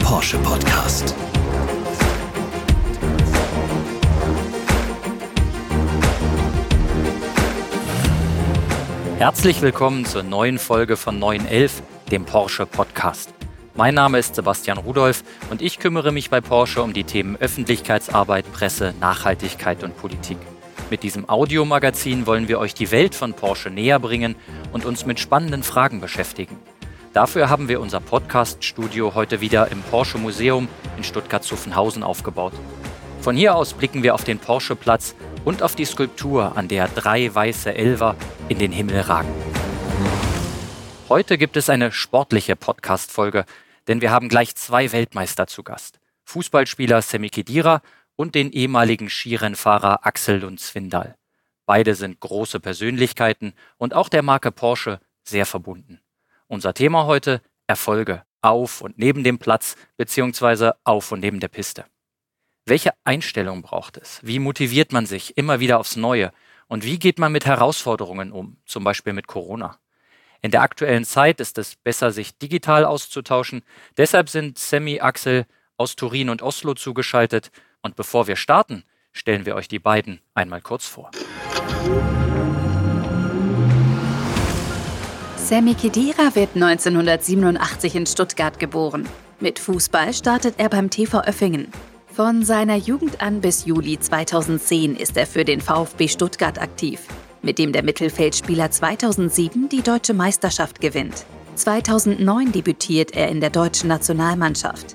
Porsche Podcast. Herzlich willkommen zur neuen Folge von 911, dem Porsche Podcast. Mein Name ist Sebastian Rudolph und ich kümmere mich bei Porsche um die Themen Öffentlichkeitsarbeit, Presse, Nachhaltigkeit und Politik. Mit diesem Audiomagazin wollen wir euch die Welt von Porsche näher bringen und uns mit spannenden Fragen beschäftigen. Dafür haben wir unser Podcast-Studio heute wieder im Porsche Museum in Stuttgart-Zuffenhausen aufgebaut. Von hier aus blicken wir auf den Porsche-Platz und auf die Skulptur, an der drei weiße Elver in den Himmel ragen. Heute gibt es eine sportliche Podcast-Folge, denn wir haben gleich zwei Weltmeister zu Gast. Fußballspieler Semi Khedira und den ehemaligen Skirennfahrer Axel Lund Zwindal. Beide sind große Persönlichkeiten und auch der Marke Porsche sehr verbunden. Unser Thema heute Erfolge auf und neben dem Platz beziehungsweise auf und neben der Piste. Welche Einstellung braucht es? Wie motiviert man sich immer wieder aufs Neue? Und wie geht man mit Herausforderungen um, zum Beispiel mit Corona? In der aktuellen Zeit ist es besser, sich digital auszutauschen. Deshalb sind Sammy Axel aus Turin und Oslo zugeschaltet und bevor wir starten, stellen wir euch die beiden einmal kurz vor. Sammy Kedira wird 1987 in Stuttgart geboren. Mit Fußball startet er beim TV Öffingen. Von seiner Jugend an bis Juli 2010 ist er für den VfB Stuttgart aktiv, mit dem der Mittelfeldspieler 2007 die deutsche Meisterschaft gewinnt. 2009 debütiert er in der deutschen Nationalmannschaft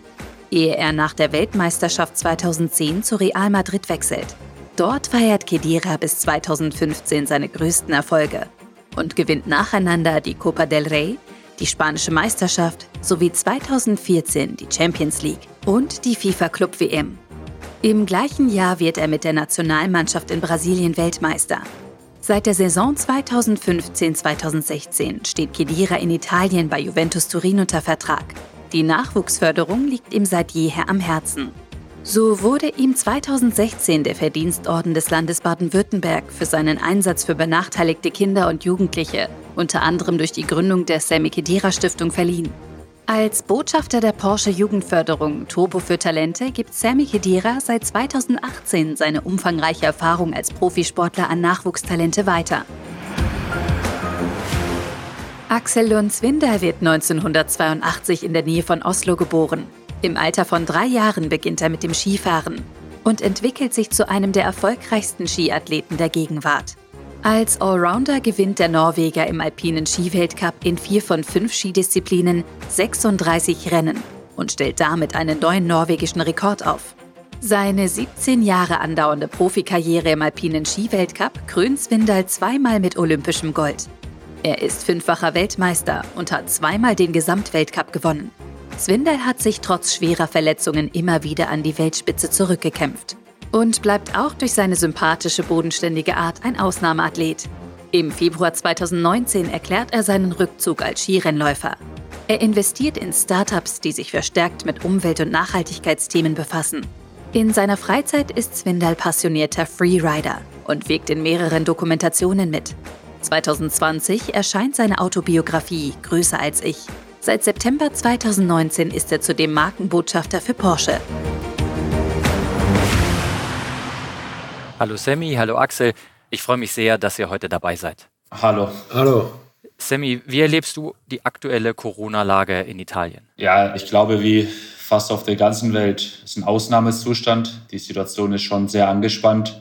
ehe er nach der Weltmeisterschaft 2010 zu Real Madrid wechselt. Dort feiert Kedira bis 2015 seine größten Erfolge und gewinnt nacheinander die Copa del Rey, die spanische Meisterschaft sowie 2014 die Champions League und die FIFA Club WM. Im gleichen Jahr wird er mit der Nationalmannschaft in Brasilien Weltmeister. Seit der Saison 2015-2016 steht Kedira in Italien bei Juventus Turin unter Vertrag die Nachwuchsförderung liegt ihm seit jeher am Herzen. So wurde ihm 2016 der Verdienstorden des Landes Baden-Württemberg für seinen Einsatz für benachteiligte Kinder und Jugendliche, unter anderem durch die Gründung der Sammy Kedira Stiftung, verliehen. Als Botschafter der Porsche Jugendförderung Turbo für Talente gibt Sammy Kedira seit 2018 seine umfangreiche Erfahrung als Profisportler an Nachwuchstalente weiter. Axel Lund-Zwinder wird 1982 in der Nähe von Oslo geboren. Im Alter von drei Jahren beginnt er mit dem Skifahren und entwickelt sich zu einem der erfolgreichsten Skiathleten der Gegenwart. Als Allrounder gewinnt der Norweger im alpinen Skiweltcup in vier von fünf Skidisziplinen 36 Rennen und stellt damit einen neuen norwegischen Rekord auf. Seine 17 Jahre andauernde Profikarriere im alpinen Skiweltcup krönt Swindal zweimal mit olympischem Gold. Er ist fünffacher Weltmeister und hat zweimal den Gesamtweltcup gewonnen. Swindell hat sich trotz schwerer Verletzungen immer wieder an die Weltspitze zurückgekämpft und bleibt auch durch seine sympathische, bodenständige Art ein Ausnahmeathlet. Im Februar 2019 erklärt er seinen Rückzug als Skirennläufer. Er investiert in Startups, die sich verstärkt mit Umwelt- und Nachhaltigkeitsthemen befassen. In seiner Freizeit ist Swindal passionierter Freerider und wirkt in mehreren Dokumentationen mit. 2020 erscheint seine Autobiografie Größer als ich. Seit September 2019 ist er zudem Markenbotschafter für Porsche. Hallo Sammy, hallo Axel. Ich freue mich sehr, dass ihr heute dabei seid. Hallo. Hallo. Sammy, wie erlebst du die aktuelle Corona-Lage in Italien? Ja, ich glaube, wie fast auf der ganzen Welt ist ein Ausnahmezustand. Die Situation ist schon sehr angespannt.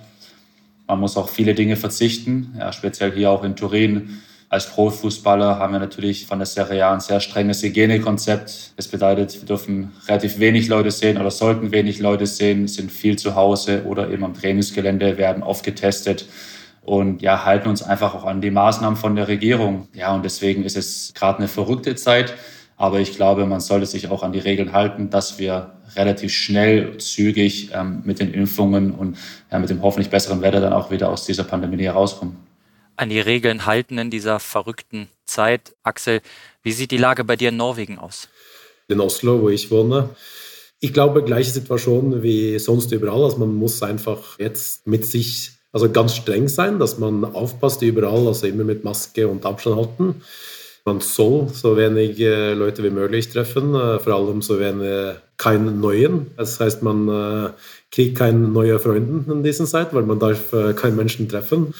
Man muss auch viele Dinge verzichten, ja, speziell hier auch in Turin. Als Profifußballer haben wir natürlich von der Serie A ein sehr strenges Hygienekonzept. Das bedeutet, wir dürfen relativ wenig Leute sehen oder sollten wenig Leute sehen, sind viel zu Hause oder eben am Trainingsgelände, werden oft getestet und ja, halten uns einfach auch an die Maßnahmen von der Regierung. Ja, und deswegen ist es gerade eine verrückte Zeit. Aber ich glaube, man sollte sich auch an die Regeln halten, dass wir relativ schnell, zügig ähm, mit den Impfungen und ja, mit dem hoffentlich besseren Wetter dann auch wieder aus dieser Pandemie herauskommen. An die Regeln halten in dieser verrückten Zeit. Axel, wie sieht die Lage bei dir in Norwegen aus? In Oslo, wo ich wohne. Ich glaube, gleiche Situation wie sonst überall. Also man muss einfach jetzt mit sich also ganz streng sein, dass man aufpasst überall, also immer mit Maske und Abstand halten. Man soll so wenig Leute wie möglich treffen, vor allem so wenig keinen neuen. Das heißt, man kriegt keine neuen Freunde in dieser Zeit, weil man darf keinen Menschen treffen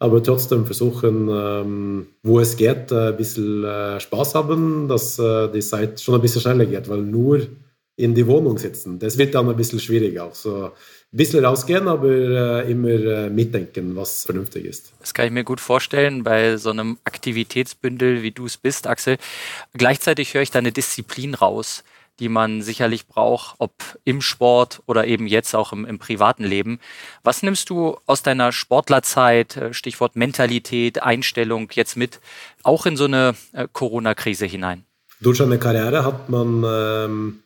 aber trotzdem versuchen, ähm, wo es geht, ein bisschen äh, Spaß haben, dass äh, die Zeit schon ein bisschen schneller geht, weil nur in die Wohnung sitzen, das wird dann ein bisschen schwierig auch. Ein bisschen rausgehen, aber äh, immer äh, mitdenken, was vernünftig ist. Das kann ich mir gut vorstellen bei so einem Aktivitätsbündel, wie du es bist, Axel. Gleichzeitig höre ich da eine Disziplin raus die man sicherlich braucht, ob im Sport oder eben jetzt auch im, im privaten Leben. Was nimmst du aus deiner Sportlerzeit, äh, Stichwort Mentalität, Einstellung jetzt mit, auch in so eine äh, Corona-Krise hinein? Durch eine Karriere hat man ähm,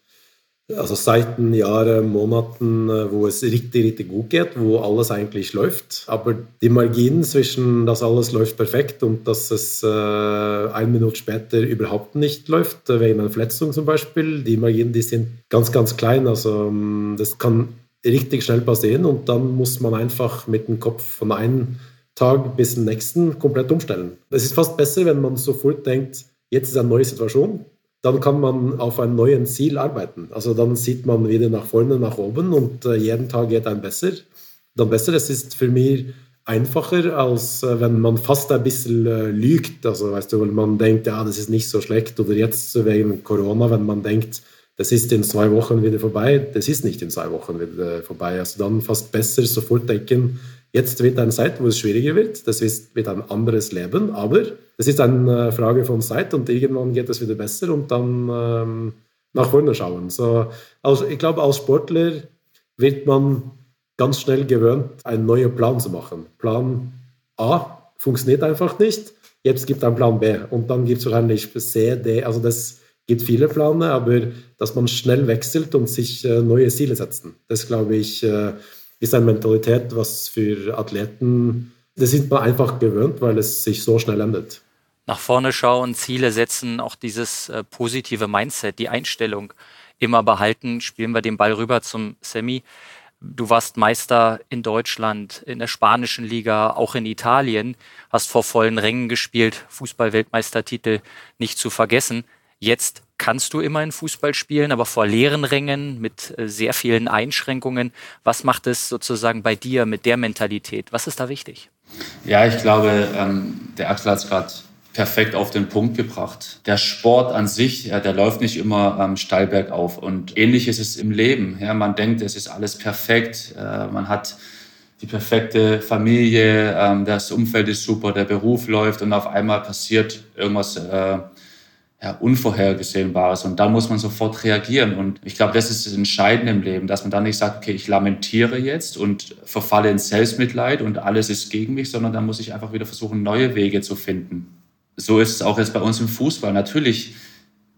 also seit Jahren, Monaten, äh, wo es richtig, richtig gut geht, wo alles eigentlich läuft. Aber die Marginen zwischen, dass alles läuft perfekt und dass es äh, eine Minute später überhaupt nicht läuft, äh, wegen einer Verletzung zum Beispiel, die Marginen, die sind ganz, ganz klein. Also ähm, das kann richtig schnell passieren und dann muss man einfach mit dem Kopf von einem Tag bis zum nächsten komplett umstellen. Es ist fast besser, wenn man sofort denkt, jetzt ist eine neue Situation, dann kann man auf ein neues Ziel arbeiten. Also dann sieht man wieder nach vorne, nach oben und äh, jeden Tag geht ein besser. Dann besser. Das ist für mich einfacher, als äh, wenn man fast ein bisschen äh, lügt. Also weißt du, weil man denkt, ja, das ist nicht so schlecht. Oder jetzt wegen Corona, wenn man denkt, das ist in zwei Wochen wieder vorbei. Das ist nicht in zwei Wochen wieder vorbei. Also dann fast besser sofort denken, Jetzt wird eine Zeit, wo es schwieriger wird. Das wird ein anderes Leben, aber das ist eine Frage von Zeit und irgendwann geht es wieder besser und dann ähm, nach vorne schauen. So, also ich glaube, als Sportler wird man ganz schnell gewöhnt, einen neuen Plan zu machen. Plan A funktioniert einfach nicht. Jetzt gibt es einen Plan B und dann gibt es wahrscheinlich C, D. Also das gibt viele Pläne, aber dass man schnell wechselt und sich äh, neue Ziele setzt. Das glaube ich. Ist eine Mentalität, was für Athleten, das sind man einfach gewöhnt, weil es sich so schnell ändert. Nach vorne schauen, Ziele setzen, auch dieses äh, positive Mindset, die Einstellung immer behalten. Spielen wir den Ball rüber zum Semi. Du warst Meister in Deutschland, in der spanischen Liga, auch in Italien, hast vor vollen Rängen gespielt, Fußball-Weltmeistertitel nicht zu vergessen. Jetzt kannst du immer in Fußball spielen, aber vor leeren Rängen mit äh, sehr vielen Einschränkungen. Was macht es sozusagen bei dir mit der Mentalität? Was ist da wichtig? Ja, ich glaube, ähm, der Axel hat es gerade perfekt auf den Punkt gebracht. Der Sport an sich, der läuft nicht immer ähm, steil bergauf. Und ähnlich ist es im Leben. Man denkt, es ist alles perfekt. Äh, man hat die perfekte Familie, ähm, das Umfeld ist super, der Beruf läuft und auf einmal passiert irgendwas äh, ja, Unvorhergesehbares. Und da muss man sofort reagieren. Und ich glaube, das ist das Entscheidende im Leben, dass man dann nicht sagt, okay, ich lamentiere jetzt und verfalle ins Selbstmitleid und alles ist gegen mich, sondern dann muss ich einfach wieder versuchen, neue Wege zu finden. So ist es auch jetzt bei uns im Fußball. Natürlich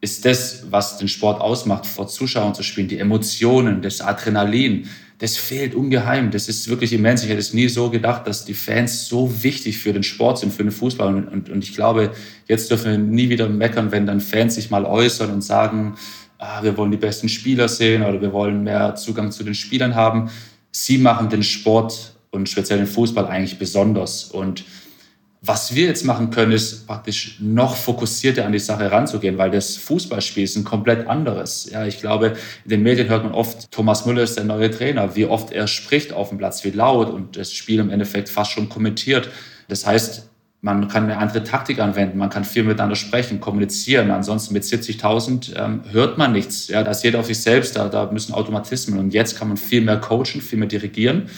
ist das, was den Sport ausmacht, vor Zuschauern zu spielen, die Emotionen, das Adrenalin, das fehlt ungeheim. Das ist wirklich immens. Ich hätte es nie so gedacht, dass die Fans so wichtig für den Sport sind, für den Fußball. Und, und, und ich glaube, jetzt dürfen wir nie wieder meckern, wenn dann Fans sich mal äußern und sagen, ah, wir wollen die besten Spieler sehen oder wir wollen mehr Zugang zu den Spielern haben. Sie machen den Sport und speziell den Fußball eigentlich besonders. Und was wir jetzt machen können, ist praktisch noch fokussierter an die Sache ranzugehen, weil das Fußballspiel ist ein komplett anderes. Ja, ich glaube, in den Medien hört man oft, Thomas Müller ist der neue Trainer, wie oft er spricht auf dem Platz, wie laut und das Spiel im Endeffekt fast schon kommentiert. Das heißt, man kann eine andere Taktik anwenden, man kann viel miteinander sprechen, kommunizieren. Ansonsten mit 70.000 ähm, hört man nichts. Ja, da ist jeder auf sich selbst, da, da müssen Automatismen. Und jetzt kann man viel mehr coachen, viel mehr dirigieren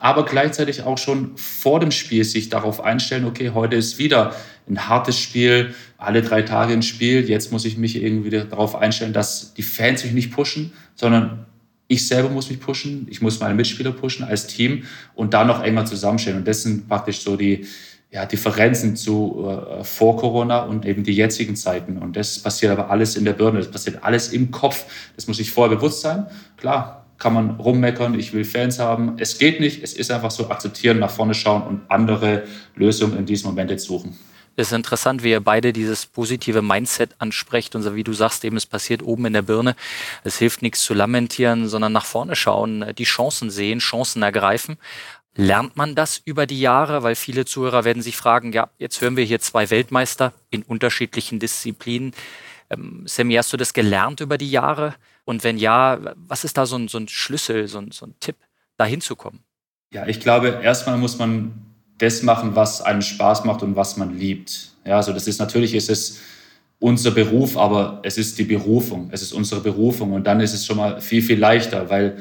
aber gleichzeitig auch schon vor dem Spiel sich darauf einstellen, okay, heute ist wieder ein hartes Spiel, alle drei Tage ein Spiel, jetzt muss ich mich irgendwie darauf einstellen, dass die Fans mich nicht pushen, sondern ich selber muss mich pushen, ich muss meine Mitspieler pushen als Team und da noch enger zusammenstellen. Und das sind praktisch so die ja, Differenzen zu äh, vor Corona und eben die jetzigen Zeiten. Und das passiert aber alles in der Birne, das passiert alles im Kopf. Das muss ich vorher bewusst sein. Klar, kann man rummeckern, ich will Fans haben. Es geht nicht, es ist einfach so akzeptieren, nach vorne schauen und andere Lösungen in diesem Moment jetzt suchen. Es ist interessant, wie ihr beide dieses positive Mindset ansprecht und so wie du sagst, eben es passiert oben in der Birne. Es hilft nichts zu lamentieren, sondern nach vorne schauen, die Chancen sehen, Chancen ergreifen. Lernt man das über die Jahre? Weil viele Zuhörer werden sich fragen, ja, jetzt hören wir hier zwei Weltmeister in unterschiedlichen Disziplinen. Ähm, Sammy, hast du das gelernt über die Jahre? Und wenn ja, was ist da so ein, so ein Schlüssel, so ein, so ein Tipp, da hinzukommen? Ja, ich glaube, erstmal muss man das machen, was einem Spaß macht und was man liebt. Ja, also das ist natürlich, ist es unser Beruf, aber es ist die Berufung. Es ist unsere Berufung und dann ist es schon mal viel, viel leichter, weil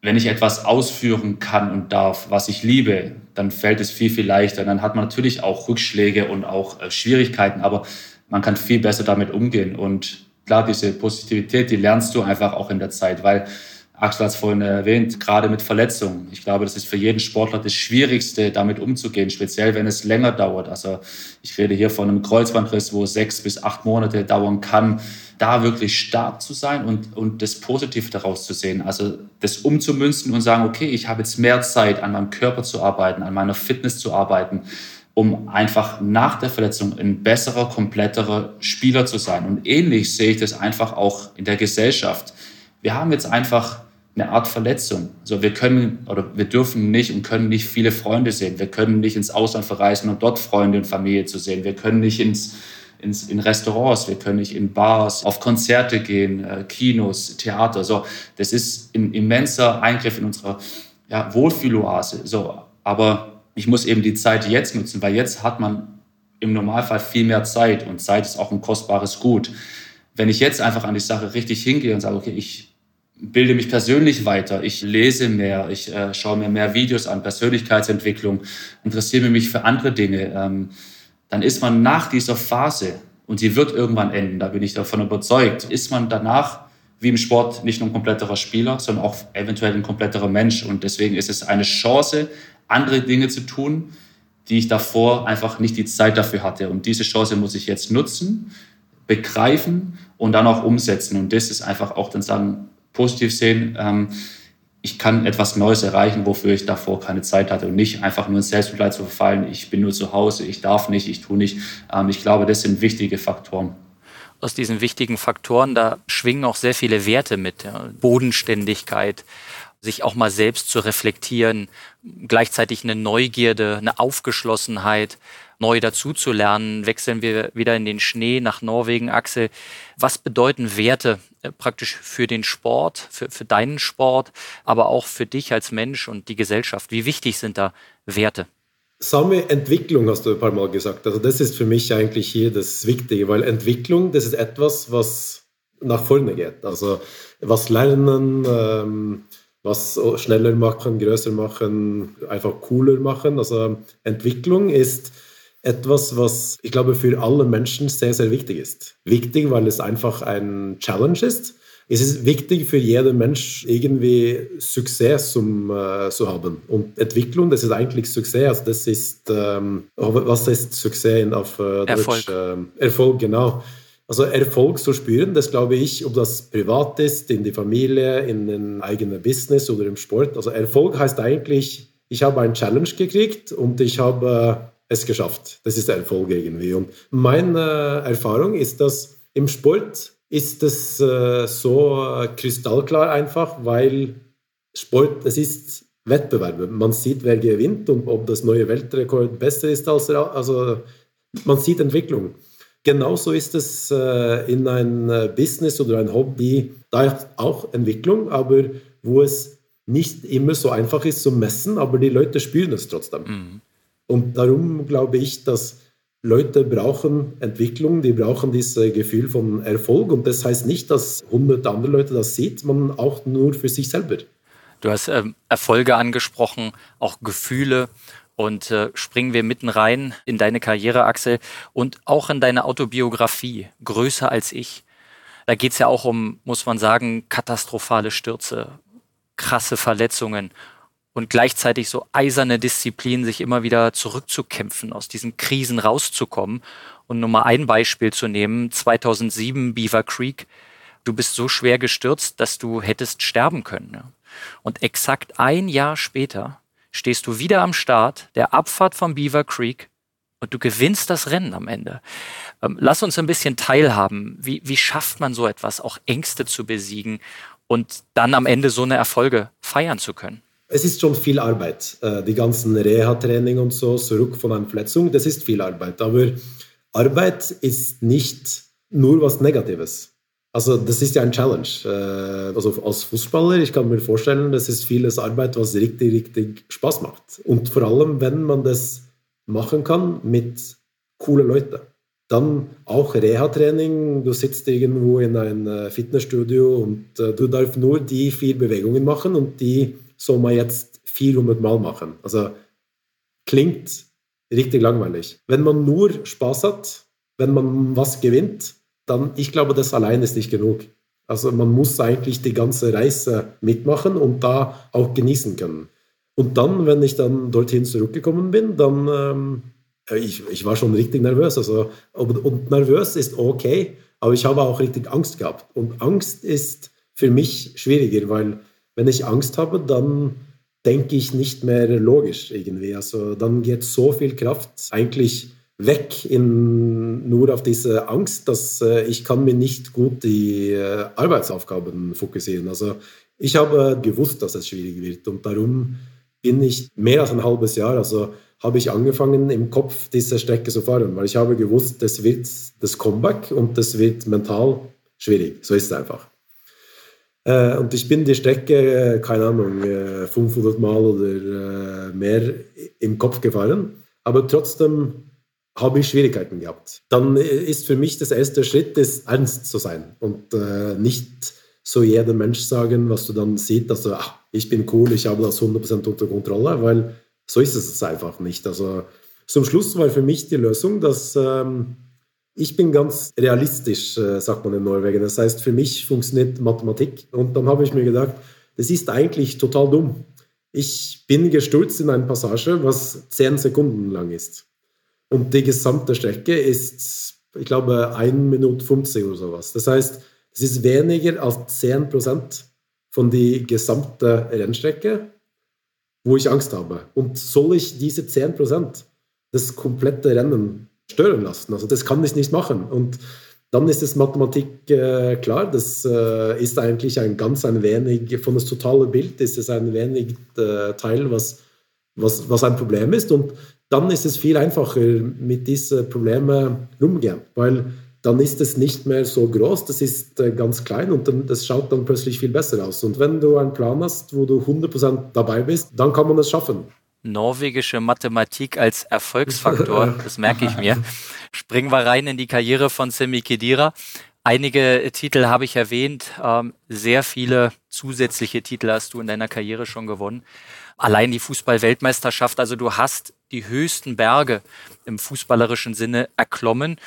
wenn ich etwas ausführen kann und darf, was ich liebe, dann fällt es viel, viel leichter. Dann hat man natürlich auch Rückschläge und auch äh, Schwierigkeiten, aber man kann viel besser damit umgehen. Und klar, diese Positivität, die lernst du einfach auch in der Zeit, weil Axel hat es vorhin erwähnt, gerade mit Verletzungen. Ich glaube, das ist für jeden Sportler das Schwierigste, damit umzugehen, speziell wenn es länger dauert. Also ich rede hier von einem Kreuzbandriss, wo sechs bis acht Monate dauern kann, da wirklich stark zu sein und, und das Positive daraus zu sehen. Also das umzumünzen und sagen, okay, ich habe jetzt mehr Zeit, an meinem Körper zu arbeiten, an meiner Fitness zu arbeiten, um einfach nach der Verletzung ein besserer, kompletterer Spieler zu sein. Und ähnlich sehe ich das einfach auch in der Gesellschaft. Wir haben jetzt einfach eine Art Verletzung. Also wir können oder wir dürfen nicht und können nicht viele Freunde sehen. Wir können nicht ins Ausland verreisen, um dort Freunde und Familie zu sehen. Wir können nicht ins, ins in Restaurants, wir können nicht in Bars, auf Konzerte gehen, äh, Kinos, Theater. So, das ist ein immenser Eingriff in unsere ja, Wohlfühloase. So, aber ich muss eben die Zeit jetzt nutzen, weil jetzt hat man im Normalfall viel mehr Zeit und Zeit ist auch ein kostbares Gut. Wenn ich jetzt einfach an die Sache richtig hingehe und sage, okay, ich bilde mich persönlich weiter, ich lese mehr, ich äh, schaue mir mehr Videos an, Persönlichkeitsentwicklung, interessiere mich für andere Dinge, ähm, dann ist man nach dieser Phase, und sie wird irgendwann enden, da bin ich davon überzeugt, ist man danach wie im Sport nicht nur ein kompletterer Spieler, sondern auch eventuell ein kompletterer Mensch. Und deswegen ist es eine Chance, andere Dinge zu tun, die ich davor einfach nicht die Zeit dafür hatte. Und diese Chance muss ich jetzt nutzen, begreifen und dann auch umsetzen. Und das ist einfach auch dann sagen, positiv sehen, ähm, ich kann etwas Neues erreichen, wofür ich davor keine Zeit hatte und nicht einfach nur in Selbstmitleid zu verfallen, ich bin nur zu Hause, ich darf nicht, ich tue nicht. Ähm, ich glaube, das sind wichtige Faktoren. Aus diesen wichtigen Faktoren, da schwingen auch sehr viele Werte mit. Bodenständigkeit, sich auch mal selbst zu reflektieren, gleichzeitig eine Neugierde, eine Aufgeschlossenheit, neu dazuzulernen. Wechseln wir wieder in den Schnee nach Norwegen, Axel. Was bedeuten Werte äh, praktisch für den Sport, für, für deinen Sport, aber auch für dich als Mensch und die Gesellschaft? Wie wichtig sind da Werte? Same Entwicklung hast du ein paar Mal gesagt. Also das ist für mich eigentlich hier das Wichtige, weil Entwicklung, das ist etwas, was nach vorne geht. Also was lernen, ähm, was schneller machen, größer machen, einfach cooler machen. Also Entwicklung ist etwas, was ich glaube für alle Menschen sehr, sehr wichtig ist. Wichtig, weil es einfach ein Challenge ist. Es ist wichtig für jeden Mensch, irgendwie Success zum, äh, zu haben. Und Entwicklung, das ist eigentlich Success. Also das ist, ähm, was ist Success auf äh, Deutsch? Erfolg. Ähm, Erfolg, genau. Also Erfolg zu spüren, das glaube ich, ob das privat ist, in die Familie, in ein eigenes Business oder im Sport. Also Erfolg heißt eigentlich, ich habe eine Challenge gekriegt und ich habe es geschafft. Das ist Erfolg irgendwie. Und meine Erfahrung ist, dass im Sport ist das äh, so kristallklar einfach, weil Sport, es ist Wettbewerbe. Man sieht, wer gewinnt und ob das neue Weltrekord besser ist als also man sieht Entwicklung. Genauso ist es äh, in ein äh, Business oder ein Hobby, da ist auch Entwicklung, aber wo es nicht immer so einfach ist zu messen, aber die Leute spüren es trotzdem. Mhm. Und darum glaube ich, dass Leute brauchen Entwicklung, die brauchen dieses Gefühl von Erfolg. Und das heißt nicht, dass hunderte andere Leute das sieht, man auch nur für sich selber. Du hast ähm, Erfolge angesprochen, auch Gefühle. Und äh, springen wir mitten rein in deine Karriere, Axel, und auch in deine Autobiografie, Größer als ich. Da geht es ja auch um, muss man sagen, katastrophale Stürze, krasse Verletzungen und gleichzeitig so eiserne Disziplin, sich immer wieder zurückzukämpfen, aus diesen Krisen rauszukommen. Und nur mal ein Beispiel zu nehmen, 2007 Beaver Creek, du bist so schwer gestürzt, dass du hättest sterben können. Und exakt ein Jahr später stehst du wieder am Start der Abfahrt vom Beaver Creek und du gewinnst das Rennen am Ende. Ähm, lass uns ein bisschen teilhaben. Wie, wie schafft man so etwas, auch Ängste zu besiegen und dann am Ende so eine Erfolge feiern zu können? es ist schon viel Arbeit. Äh, die ganzen Reha-Training und so, zurück von einer Verletzung, das ist viel Arbeit. Aber Arbeit ist nicht nur was Negatives. Also das ist ja ein Challenge. Äh, also als Fußballer, ich kann mir vorstellen, das ist vieles Arbeit, was richtig, richtig Spaß macht. Und vor allem, wenn man das machen kann mit coolen Leuten. Dann auch Reha-Training. Du sitzt irgendwo in einem äh, Fitnessstudio und äh, du darfst nur die vier Bewegungen machen und die soll man jetzt 400 Mal machen. Also klingt richtig langweilig. Wenn man nur Spaß hat, wenn man was gewinnt, dann, ich glaube, das allein ist nicht genug. Also man muss eigentlich die ganze Reise mitmachen und da auch genießen können. Und dann, wenn ich dann dorthin zurückgekommen bin, dann, ähm, ich, ich war schon richtig nervös. Also, und nervös ist okay, aber ich habe auch richtig Angst gehabt. Und Angst ist für mich schwieriger, weil wenn ich Angst habe, dann denke ich nicht mehr logisch irgendwie. Also dann geht so viel Kraft eigentlich weg in, nur auf diese Angst, dass äh, ich kann mir nicht gut die äh, Arbeitsaufgaben fokussieren. Also ich habe gewusst, dass es schwierig wird und darum bin ich mehr als ein halbes Jahr, also habe ich angefangen im Kopf diese Strecke zu fahren, weil ich habe gewusst, das wird das Comeback und das wird mental schwierig. So ist es einfach. Äh, und ich bin die Strecke, keine Ahnung, 500 Mal oder mehr im Kopf gefahren, aber trotzdem habe ich Schwierigkeiten gehabt. Dann ist für mich das erste Schritt, das ernst zu sein und äh, nicht so jeder Mensch sagen, was du dann siehst, dass du, ach, ich bin cool, ich habe das 100% unter Kontrolle, weil so ist es einfach nicht. Also zum Schluss war für mich die Lösung, dass ähm, ich bin ganz realistisch, äh, sagt man in Norwegen. Das heißt, für mich funktioniert Mathematik. Und dann habe ich mir gedacht, das ist eigentlich total dumm. Ich bin gestürzt in eine Passage, was 10 Sekunden lang ist. Und die gesamte Strecke ist, ich glaube, 1 Minute 50 oder sowas. Das heißt, es ist weniger als 10 Prozent von der gesamten Rennstrecke, wo ich Angst habe. Und soll ich diese 10 Prozent das komplette Rennen stören lassen? Also das kann ich nicht machen. Und dann ist es Mathematik äh, klar, das äh, ist eigentlich ein ganz ein wenig, von das totale Bild ist es ein wenig äh, Teil, was, was, was ein Problem ist. Und dann ist es viel einfacher, mit diesen Problemen umzugehen, weil dann ist es nicht mehr so groß, das ist äh, ganz klein und dann, das schaut dann plötzlich viel besser aus. Und wenn du einen Plan hast, wo du 100% dabei bist, dann kann man es schaffen. Norwegische Mathematik als Erfolgsfaktor, das merke ich mir. Springen wir rein in die Karriere von Semi Kedira. Einige Titel habe ich erwähnt, ähm, sehr viele zusätzliche Titel hast du in deiner Karriere schon gewonnen allein die Fußball-Weltmeisterschaft. Also du hast die höchsten Berge im fußballerischen Sinne erklommen.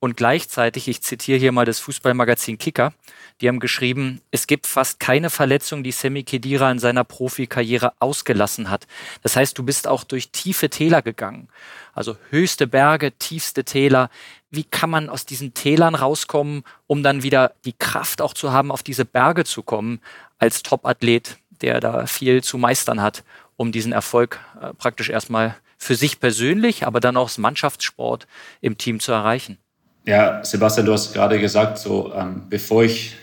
Und gleichzeitig, ich zitiere hier mal das Fußballmagazin Kicker, die haben geschrieben, es gibt fast keine Verletzung, die Semi Kedira in seiner Profikarriere ausgelassen hat. Das heißt, du bist auch durch tiefe Täler gegangen. Also höchste Berge, tiefste Täler. Wie kann man aus diesen Tälern rauskommen, um dann wieder die Kraft auch zu haben, auf diese Berge zu kommen als Topathlet? der da viel zu meistern hat, um diesen Erfolg äh, praktisch erstmal für sich persönlich, aber dann auch als Mannschaftssport im Team zu erreichen. Ja, Sebastian, du hast gerade gesagt, so ähm, bevor ich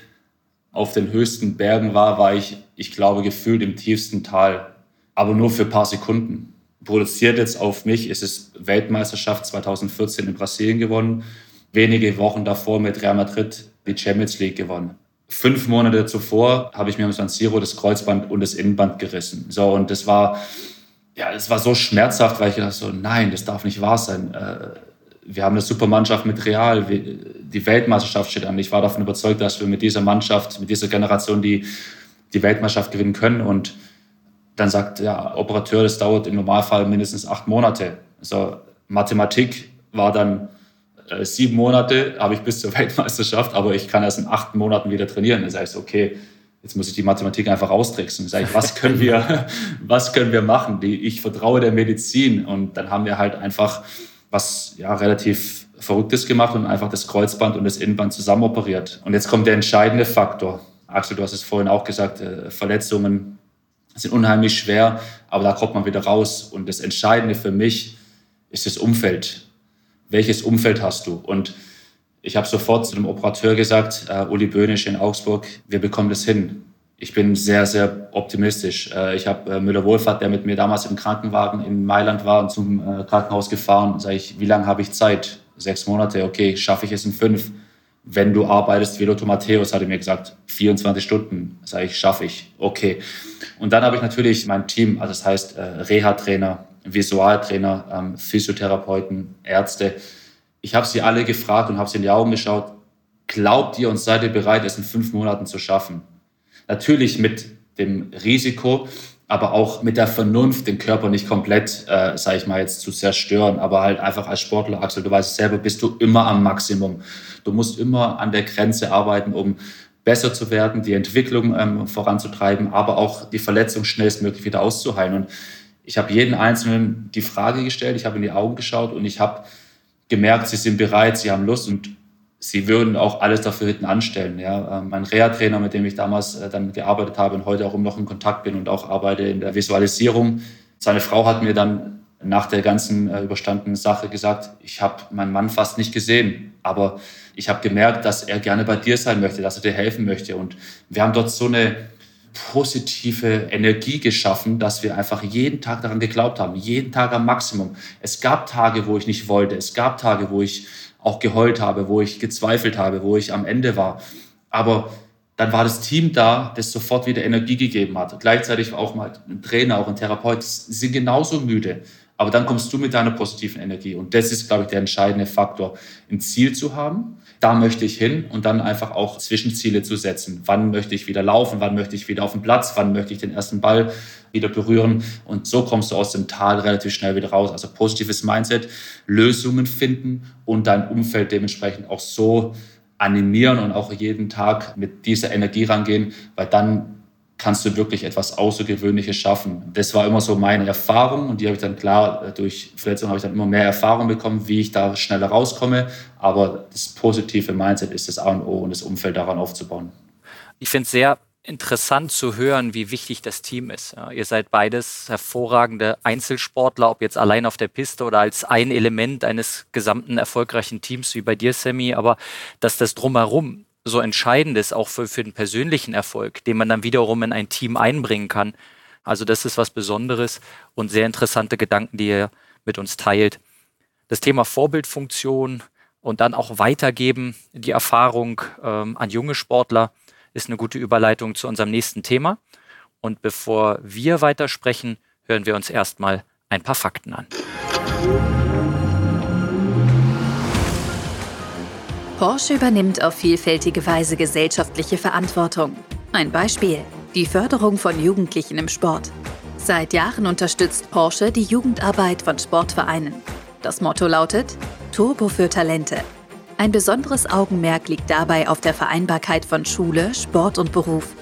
auf den höchsten Bergen war, war ich, ich glaube, gefühlt im tiefsten Tal, aber nur für ein paar Sekunden. Produziert jetzt auf mich ist es Weltmeisterschaft 2014 in Brasilien gewonnen, wenige Wochen davor mit Real Madrid die Champions League gewonnen fünf Monate zuvor habe ich mir im San Siro das Kreuzband und das Innenband gerissen. So, und das war, ja, das war so schmerzhaft, weil ich dachte so, nein, das darf nicht wahr sein. Äh, wir haben eine super Mannschaft mit Real, die Weltmeisterschaft steht an. Ich war davon überzeugt, dass wir mit dieser Mannschaft, mit dieser Generation die, die Weltmeisterschaft gewinnen können. Und dann sagt der Operateur, das dauert im Normalfall mindestens acht Monate. Also Mathematik war dann äh, sieben Monate habe ich bis zur Weltmeisterschaft, aber ich kann erst in acht Monaten wieder trainieren. Das heißt, okay, jetzt muss ich die Mathematik einfach austricksen. Sag ich, was können wir, was können wir machen? Die, ich vertraue der Medizin. Und dann haben wir halt einfach was ja, relativ Verrücktes gemacht und einfach das Kreuzband und das Innenband zusammen operiert. Und jetzt kommt der entscheidende Faktor. Axel, du hast es vorhin auch gesagt, äh, Verletzungen sind unheimlich schwer, aber da kommt man wieder raus. Und das Entscheidende für mich ist das Umfeld welches Umfeld hast du? Und ich habe sofort zu dem Operateur gesagt, äh, Uli Böhnisch in Augsburg, wir bekommen das hin. Ich bin sehr, sehr optimistisch. Äh, ich habe äh, Müller-Wohlfahrt, der mit mir damals im Krankenwagen in Mailand war und zum äh, Krankenhaus gefahren. Sage ich, wie lange habe ich Zeit? Sechs Monate. Okay, schaffe ich es in fünf? Wenn du arbeitest, wie Lotto Matthäus hatte mir gesagt, 24 Stunden. Sage ich, schaffe ich. Okay. Und dann habe ich natürlich mein Team, also das heißt Reha-Trainer, Visualtrainer, ähm, Physiotherapeuten, Ärzte. Ich habe sie alle gefragt und habe sie in die Augen geschaut. Glaubt ihr und seid ihr bereit, es in fünf Monaten zu schaffen? Natürlich mit dem Risiko, aber auch mit der Vernunft, den Körper nicht komplett, äh, sage ich mal jetzt, zu zerstören. Aber halt einfach als Sportler, Axel, du weißt selber, bist du immer am Maximum. Du musst immer an der Grenze arbeiten, um besser zu werden, die Entwicklung ähm, voranzutreiben, aber auch die Verletzung schnellstmöglich wieder auszuheilen. Und ich habe jeden Einzelnen die Frage gestellt, ich habe in die Augen geschaut und ich habe gemerkt, sie sind bereit, sie haben Lust und sie würden auch alles dafür hinten anstellen. Ja. Ähm, mein Reha-Trainer, mit dem ich damals äh, dann gearbeitet habe und heute auch noch in Kontakt bin und auch arbeite in der Visualisierung, seine Frau hat mir dann nach der ganzen äh, überstandenen Sache gesagt, ich habe meinen Mann fast nicht gesehen, aber ich habe gemerkt, dass er gerne bei dir sein möchte, dass er dir helfen möchte. Und wir haben dort so eine positive Energie geschaffen, dass wir einfach jeden Tag daran geglaubt haben, jeden Tag am Maximum. Es gab Tage, wo ich nicht wollte, es gab Tage, wo ich auch geheult habe, wo ich gezweifelt habe, wo ich am Ende war. Aber dann war das Team da, das sofort wieder Energie gegeben hat. Gleichzeitig auch mal ein Trainer, auch ein Therapeut, die sind genauso müde. Aber dann kommst du mit deiner positiven Energie. Und das ist, glaube ich, der entscheidende Faktor, ein Ziel zu haben. Da möchte ich hin und dann einfach auch Zwischenziele zu setzen. Wann möchte ich wieder laufen? Wann möchte ich wieder auf den Platz? Wann möchte ich den ersten Ball wieder berühren? Und so kommst du aus dem Tal relativ schnell wieder raus. Also positives Mindset, Lösungen finden und dein Umfeld dementsprechend auch so animieren und auch jeden Tag mit dieser Energie rangehen, weil dann kannst du wirklich etwas Außergewöhnliches schaffen. Das war immer so meine Erfahrung und die habe ich dann klar, äh, durch Verletzungen habe ich dann immer mehr Erfahrung bekommen, wie ich da schneller rauskomme. Aber das positive Mindset ist das A und O und das Umfeld daran aufzubauen. Ich finde es sehr interessant zu hören, wie wichtig das Team ist. Ihr seid beides hervorragende Einzelsportler, ob jetzt allein auf der Piste oder als ein Element eines gesamten erfolgreichen Teams wie bei dir, Sammy. Aber dass das drumherum so entscheidend ist, auch für, für den persönlichen Erfolg, den man dann wiederum in ein Team einbringen kann. Also das ist was Besonderes und sehr interessante Gedanken, die ihr mit uns teilt. Das Thema Vorbildfunktion und dann auch weitergeben, die Erfahrung ähm, an junge Sportler, ist eine gute Überleitung zu unserem nächsten Thema. Und bevor wir weitersprechen, hören wir uns erstmal ein paar Fakten an. Porsche übernimmt auf vielfältige Weise gesellschaftliche Verantwortung. Ein Beispiel, die Förderung von Jugendlichen im Sport. Seit Jahren unterstützt Porsche die Jugendarbeit von Sportvereinen. Das Motto lautet Turbo für Talente. Ein besonderes Augenmerk liegt dabei auf der Vereinbarkeit von Schule, Sport und Beruf.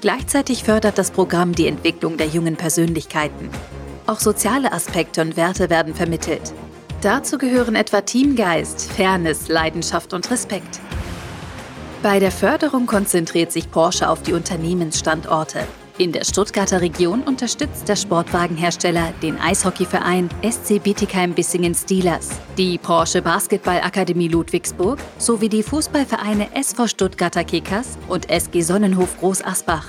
Gleichzeitig fördert das Programm die Entwicklung der jungen Persönlichkeiten. Auch soziale Aspekte und Werte werden vermittelt. Dazu gehören etwa Teamgeist, Fairness, Leidenschaft und Respekt. Bei der Förderung konzentriert sich Porsche auf die Unternehmensstandorte. In der Stuttgarter Region unterstützt der Sportwagenhersteller den Eishockeyverein SC Bietigheim-Bissingen Steelers, die Porsche Basketballakademie Ludwigsburg sowie die Fußballvereine SV Stuttgarter Kickers und SG Sonnenhof Groß Asbach.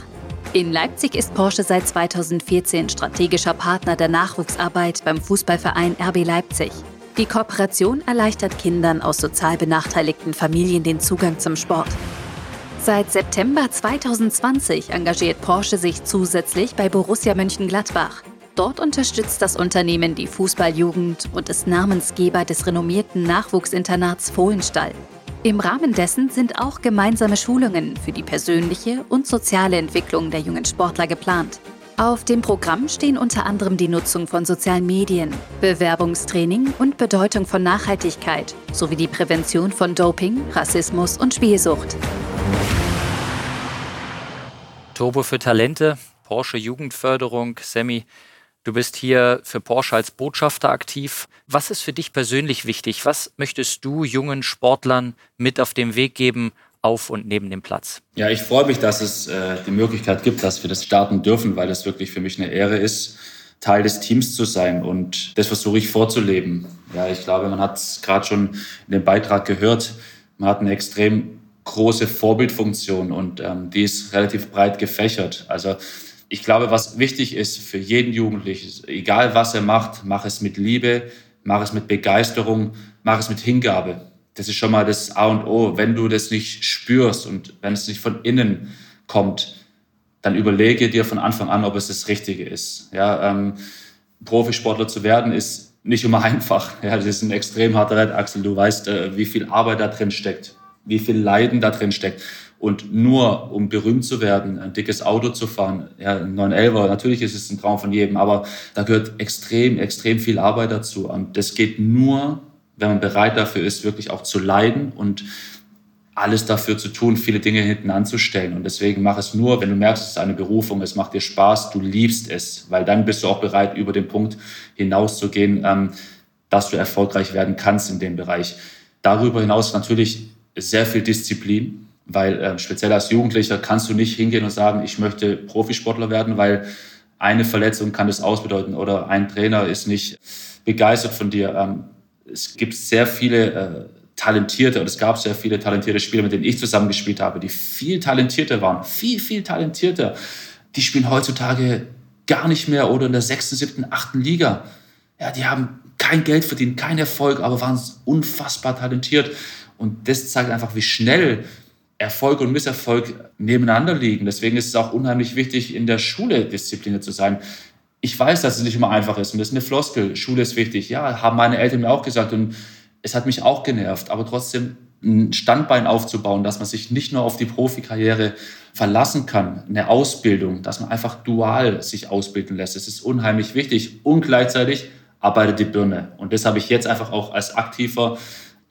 In Leipzig ist Porsche seit 2014 strategischer Partner der Nachwuchsarbeit beim Fußballverein RB Leipzig. Die Kooperation erleichtert Kindern aus sozial benachteiligten Familien den Zugang zum Sport. Seit September 2020 engagiert Porsche sich zusätzlich bei Borussia Mönchengladbach. Dort unterstützt das Unternehmen die Fußballjugend und ist Namensgeber des renommierten Nachwuchsinternats Fohlenstall. Im Rahmen dessen sind auch gemeinsame Schulungen für die persönliche und soziale Entwicklung der jungen Sportler geplant. Auf dem Programm stehen unter anderem die Nutzung von sozialen Medien, Bewerbungstraining und Bedeutung von Nachhaltigkeit sowie die Prävention von Doping, Rassismus und Spielsucht. Turbo für Talente, Porsche Jugendförderung, Sammy. Du bist hier für Porsche als Botschafter aktiv. Was ist für dich persönlich wichtig? Was möchtest du jungen Sportlern mit auf den Weg geben, auf und neben dem Platz. Ja, ich freue mich, dass es äh, die Möglichkeit gibt, dass wir das starten dürfen, weil es wirklich für mich eine Ehre ist, Teil des Teams zu sein und das versuche ich vorzuleben. Ja, ich glaube, man hat es gerade schon in dem Beitrag gehört, man hat eine extrem große Vorbildfunktion und ähm, die ist relativ breit gefächert. Also ich glaube, was wichtig ist für jeden Jugendlichen, egal was er macht, mach es mit Liebe, mach es mit Begeisterung, mach es mit Hingabe. Das ist schon mal das A und O. Wenn du das nicht spürst und wenn es nicht von innen kommt, dann überlege dir von Anfang an, ob es das Richtige ist. Ja, ähm, Profisportler zu werden ist nicht immer einfach. Ja, das ist ein extrem harter Rett, Axel. Du weißt, äh, wie viel Arbeit da drin steckt, wie viel Leiden da drin steckt. Und nur um berühmt zu werden, ein dickes Auto zu fahren, ja, ein 911er, natürlich ist es ein Traum von jedem, aber da gehört extrem, extrem viel Arbeit dazu. Und das geht nur, wenn man bereit dafür ist, wirklich auch zu leiden und alles dafür zu tun, viele Dinge hinten anzustellen. Und deswegen mach es nur, wenn du merkst, es ist eine Berufung, es macht dir Spaß, du liebst es, weil dann bist du auch bereit, über den Punkt hinauszugehen, ähm, dass du erfolgreich werden kannst in dem Bereich. Darüber hinaus natürlich sehr viel Disziplin, weil äh, speziell als Jugendlicher kannst du nicht hingehen und sagen, ich möchte Profisportler werden, weil eine Verletzung kann das ausbedeuten oder ein Trainer ist nicht begeistert von dir. Es gibt sehr viele äh, talentierte, und es gab sehr viele talentierte Spieler, mit denen ich zusammengespielt habe, die viel talentierter waren, viel, viel talentierter. Die spielen heutzutage gar nicht mehr oder in der sechsten, siebten, achten Liga. Ja, die haben kein Geld verdient, kein Erfolg, aber waren unfassbar talentiert. Und das zeigt einfach, wie schnell Erfolg und Misserfolg nebeneinander liegen. Deswegen ist es auch unheimlich wichtig, in der Schule Diszipliniert zu sein. Ich weiß, dass es nicht immer einfach ist und das ist eine Floskel. Schule ist wichtig. Ja, haben meine Eltern mir auch gesagt und es hat mich auch genervt, aber trotzdem ein Standbein aufzubauen, dass man sich nicht nur auf die Profikarriere verlassen kann, eine Ausbildung, dass man einfach dual sich ausbilden lässt. Das ist unheimlich wichtig und gleichzeitig arbeitet die Birne. Und das habe ich jetzt einfach auch als aktiver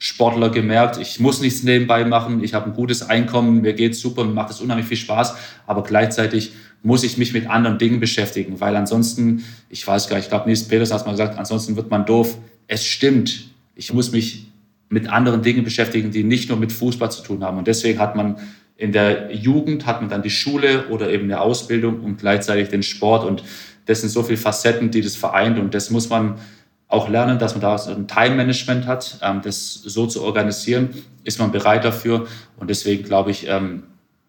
Sportler gemerkt, ich muss nichts nebenbei machen, ich habe ein gutes Einkommen, mir geht's super, mir macht es unheimlich viel Spaß, aber gleichzeitig muss ich mich mit anderen Dingen beschäftigen, weil ansonsten, ich weiß gar nicht, ich glaube, Nils Peters hat mal gesagt, ansonsten wird man doof. Es stimmt, ich muss mich mit anderen Dingen beschäftigen, die nicht nur mit Fußball zu tun haben. Und deswegen hat man in der Jugend hat man dann die Schule oder eben eine Ausbildung und gleichzeitig den Sport. Und das sind so viele Facetten, die das vereint. Und das muss man auch lernen, dass man da ein Time-Management hat, ähm, das so zu organisieren, ist man bereit dafür. Und deswegen glaube ich, ähm,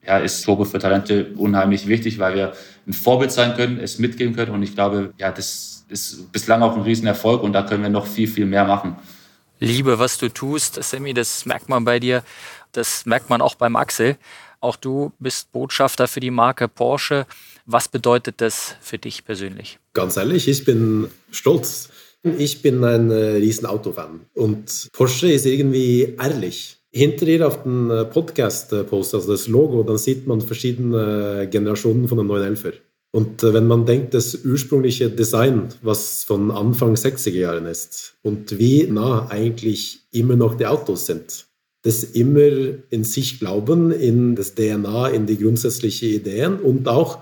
ja, ist Turbo für Talente unheimlich wichtig, weil wir ein Vorbild sein können, es mitgeben können. Und ich glaube, ja, das ist bislang auch ein Riesenerfolg und da können wir noch viel, viel mehr machen. Liebe, was du tust, Sammy, das merkt man bei dir. Das merkt man auch beim Axel. Auch du bist Botschafter für die Marke Porsche. Was bedeutet das für dich persönlich? Ganz ehrlich, ich bin stolz ich bin ein äh, riesen Autofan und Porsche ist irgendwie ehrlich. Hinter ihr auf dem äh, Podcast-Post, also das Logo, dann sieht man verschiedene Generationen von den 911er. Und äh, wenn man denkt, das ursprüngliche Design, was von Anfang 60er Jahren ist, und wie nah eigentlich immer noch die Autos sind, das immer in sich glauben, in das DNA, in die grundsätzlichen Ideen und auch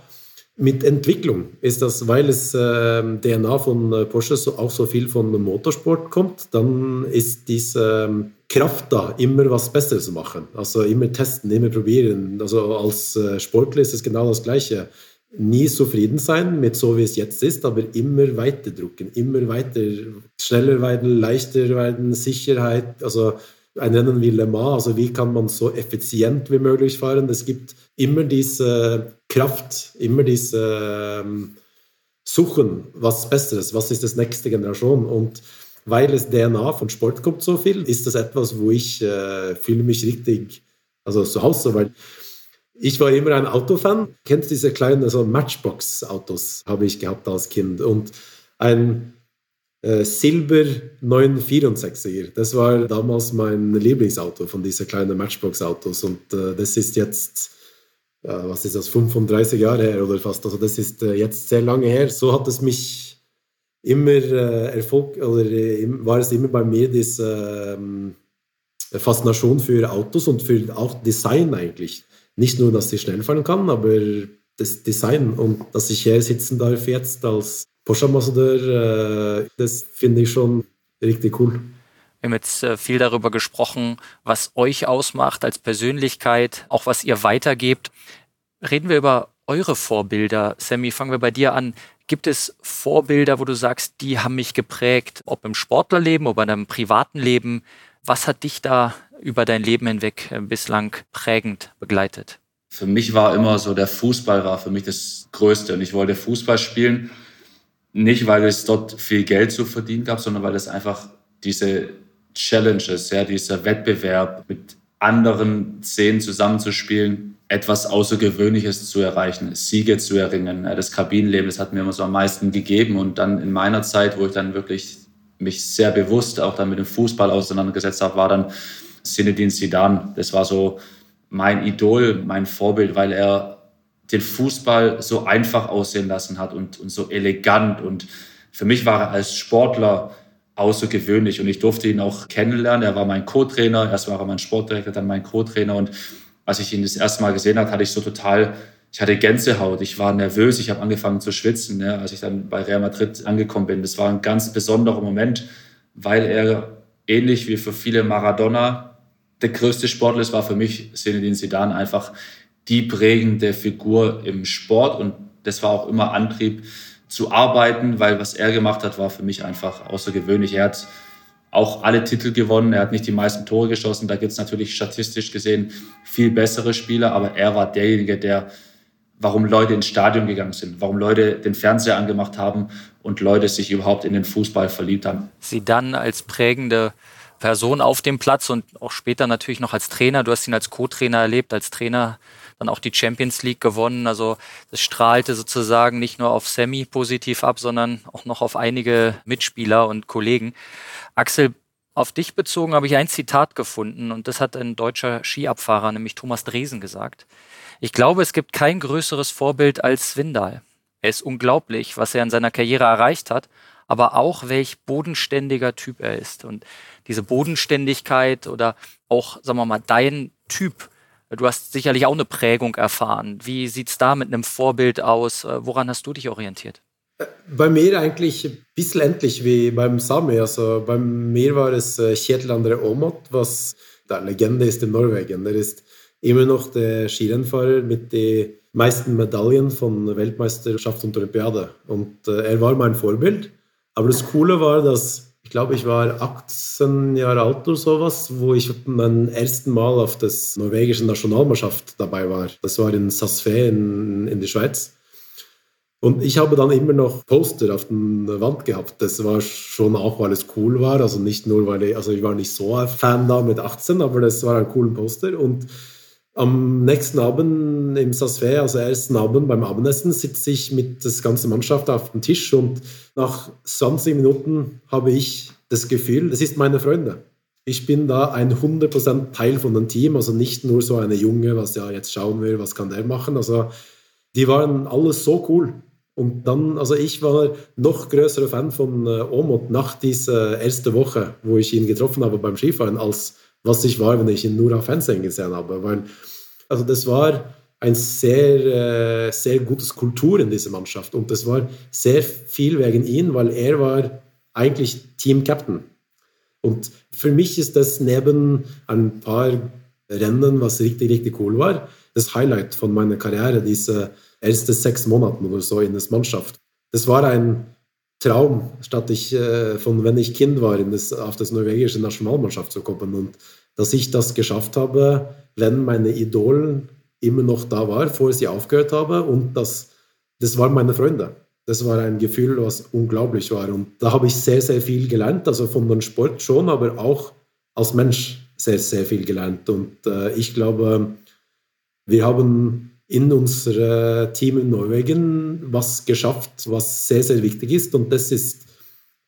mit Entwicklung ist das, weil es äh, DNA von äh, Porsche so, auch so viel von Motorsport kommt, dann ist diese Kraft da, immer was Besseres zu machen. Also immer testen, immer probieren. Also als äh, Sportler ist es genau das Gleiche. Nie zufrieden sein mit so, wie es jetzt ist, aber immer weiter drucken, immer weiter, schneller werden, leichter werden, Sicherheit. Also ein Rennen wie Le Mans, also wie kann man so effizient wie möglich fahren. Es gibt immer diese Kraft, immer diese ähm, Suchen, was Besseres, was ist das nächste Generation und weil es DNA von Sport kommt so viel, ist das etwas, wo ich äh, fühle mich richtig, also zu Hause, weil ich war immer ein Autofan. Kennst diese kleinen also Matchbox-Autos, habe ich gehabt als Kind und ein äh, Silber 964er. Das war damals mein Lieblingsauto von diesen kleinen Matchbox-Autos. Und äh, das ist jetzt, äh, was ist das, 35 Jahre her oder fast. Also das ist äh, jetzt sehr lange her. So hat es mich immer äh, Erfolg, oder äh, war es immer bei mir diese ähm, Faszination für Autos und für auch Design eigentlich. Nicht nur, dass ich schnell fahren kann, aber das Design und dass ich hier sitzen darf jetzt als Porsche-Ambassadeur, äh, das finde ich schon richtig cool. Wir haben jetzt äh, viel darüber gesprochen, was euch ausmacht als Persönlichkeit, auch was ihr weitergebt. Reden wir über eure Vorbilder. Sammy, fangen wir bei dir an. Gibt es Vorbilder, wo du sagst, die haben mich geprägt, ob im Sportlerleben, ob in einem privaten Leben? Was hat dich da über dein Leben hinweg äh, bislang prägend begleitet? Für mich war immer so, der Fußball war für mich das Größte. Und ich wollte Fußball spielen, nicht weil es dort viel Geld zu verdienen gab, sondern weil es einfach diese Challenges, ja, dieser Wettbewerb mit anderen Szenen zusammenzuspielen, etwas Außergewöhnliches zu erreichen, Siege zu erringen. Das Kabinenleben, das hat mir immer so am meisten gegeben. Und dann in meiner Zeit, wo ich dann wirklich mich sehr bewusst auch dann mit dem Fußball auseinandergesetzt habe, war dann Zinedine Zidane. Das war so mein Idol, mein Vorbild, weil er den Fußball so einfach aussehen lassen hat und, und so elegant. Und für mich war er als Sportler außergewöhnlich und ich durfte ihn auch kennenlernen. Er war mein Co-Trainer, erst war er mein Sportdirektor, dann mein Co-Trainer und als ich ihn das erste Mal gesehen habe, hatte ich so total, ich hatte Gänsehaut, ich war nervös, ich habe angefangen zu schwitzen, ja, als ich dann bei Real Madrid angekommen bin. Das war ein ganz besonderer Moment, weil er ähnlich wie für viele Maradona der größte Sportler ist, war für mich Zinedine Zidane einfach die prägende Figur im Sport und das war auch immer Antrieb zu arbeiten, weil was er gemacht hat, war für mich einfach außergewöhnlich. Er hat auch alle Titel gewonnen. Er hat nicht die meisten Tore geschossen. Da gibt es natürlich statistisch gesehen viel bessere Spieler, aber er war derjenige, der, warum Leute ins Stadion gegangen sind, warum Leute den Fernseher angemacht haben und Leute sich überhaupt in den Fußball verliebt haben. Sie dann als prägende Person auf dem Platz und auch später natürlich noch als Trainer. Du hast ihn als Co-Trainer erlebt, als Trainer dann auch die Champions League gewonnen. Also das strahlte sozusagen nicht nur auf Sammy positiv ab, sondern auch noch auf einige Mitspieler und Kollegen. Axel, auf dich bezogen habe ich ein Zitat gefunden und das hat ein deutscher Skiabfahrer, nämlich Thomas Dresen, gesagt. Ich glaube, es gibt kein größeres Vorbild als Swindal. Er ist unglaublich, was er in seiner Karriere erreicht hat, aber auch welch bodenständiger Typ er ist. Und diese Bodenständigkeit oder auch, sagen wir mal, dein Typ, du hast sicherlich auch eine Prägung erfahren. Wie sieht es da mit einem Vorbild aus? Woran hast du dich orientiert? Bei mir eigentlich ein bisschen ähnlich wie beim Sami. Also bei mir war es äh, Kjetil André Aamodt, was der Legende ist in Norwegen. Er ist immer noch der Skirennfahrer mit den meisten Medaillen von Weltmeisterschaft und Olympiade. Und äh, er war mein Vorbild. Aber das Coole war, dass ich glaube, ich war 18 Jahre alt oder sowas, wo ich mein ersten Mal auf das norwegische Nationalmannschaft dabei war. Das war in Sassfe in, in der Schweiz. Und ich habe dann immer noch Poster auf der Wand gehabt. Das war schon auch, weil es cool war. Also nicht nur, weil ich, also ich war nicht so ein Fan da mit 18, aber das war ein cooler Poster. Und am nächsten Abend im Sasfe, also ersten Abend beim Abendessen, sitze ich mit der ganzen Mannschaft auf dem Tisch und nach 20 Minuten habe ich das Gefühl, das ist meine Freunde. Ich bin da ein 100% Teil von dem Team, also nicht nur so eine Junge, was ja jetzt schauen will, was kann der machen. Also die waren alles so cool. Und dann, also ich war noch größerer Fan von äh, Omot nach dieser ersten Woche, wo ich ihn getroffen habe beim Skifahren, als was ich war, wenn ich ihn nur auf Fernsehen gesehen habe. Weil, also das war ein sehr, äh, sehr gutes Kultur in dieser Mannschaft. Und das war sehr viel wegen ihm, weil er war eigentlich Team-Captain. Und für mich ist das neben ein paar Rennen, was richtig, richtig cool war, das Highlight von meiner Karriere, diese ersten sechs Monaten oder so in der Mannschaft. Das war ein Traum, statt ich äh, von wenn ich Kind war, in das, auf das norwegische Nationalmannschaft zu kommen. Und dass ich das geschafft habe, wenn meine Idolen immer noch da waren, bevor sie aufgehört haben. Und das, das waren meine Freunde. Das war ein Gefühl, was unglaublich war. Und da habe ich sehr, sehr viel gelernt. Also von dem Sport schon, aber auch als Mensch sehr, sehr viel gelernt. Und äh, ich glaube, wir haben in unserem Team in Norwegen was geschafft, was sehr, sehr wichtig ist. Und das ist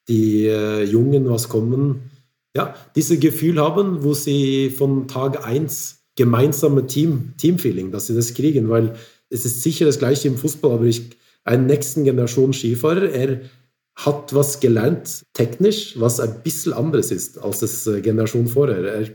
die äh, Jungen, was kommen, ja, dieses Gefühl haben, wo sie von Tag 1 gemeinsame Team, Teamfeeling, dass sie das kriegen, weil es ist sicher das gleiche im Fußball, aber ich, einen nächsten Generation Skifahrer, er hat was gelernt, technisch, was ein bisschen anderes ist als das äh, Generation vorher. Er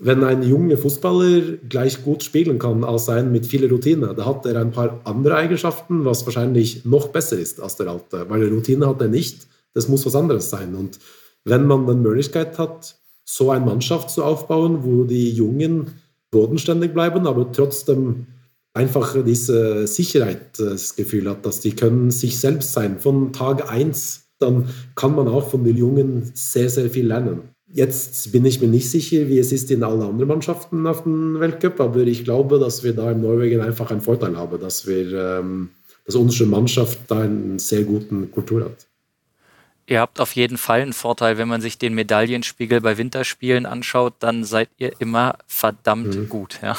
wenn ein junger Fußballer gleich gut spielen kann als ein mit viel Routine, da hat er ein paar andere Eigenschaften, was wahrscheinlich noch besser ist als der alte, weil Routine hat er nicht. Das muss was anderes sein. Und wenn man dann Möglichkeit hat, so eine Mannschaft zu aufbauen, wo die Jungen bodenständig bleiben, aber trotzdem einfach diese Sicherheit, das Gefühl hat, dass die können sich selbst sein von Tag 1, dann kann man auch von den Jungen sehr, sehr viel lernen Jetzt bin ich mir nicht sicher, wie es ist in allen anderen Mannschaften auf dem Weltcup, aber ich glaube, dass wir da in Norwegen einfach einen Vorteil haben, dass wir, ähm, dass unsere Mannschaft da eine sehr gute Kultur hat. Ihr habt auf jeden Fall einen Vorteil, wenn man sich den Medaillenspiegel bei Winterspielen anschaut, dann seid ihr immer verdammt mhm. gut. Ja.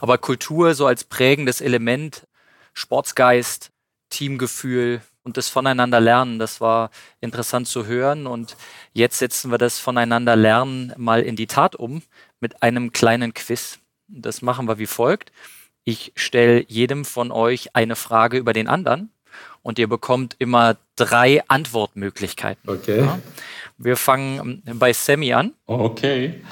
Aber Kultur so als prägendes Element, Sportsgeist, Teamgefühl und das Voneinander lernen, das war interessant zu hören. Und jetzt setzen wir das Voneinander lernen mal in die Tat um mit einem kleinen Quiz. Das machen wir wie folgt. Ich stelle jedem von euch eine Frage über den anderen und ihr bekommt immer drei Antwortmöglichkeiten. Okay. Ja. Wir fangen bei Sammy an. Okay.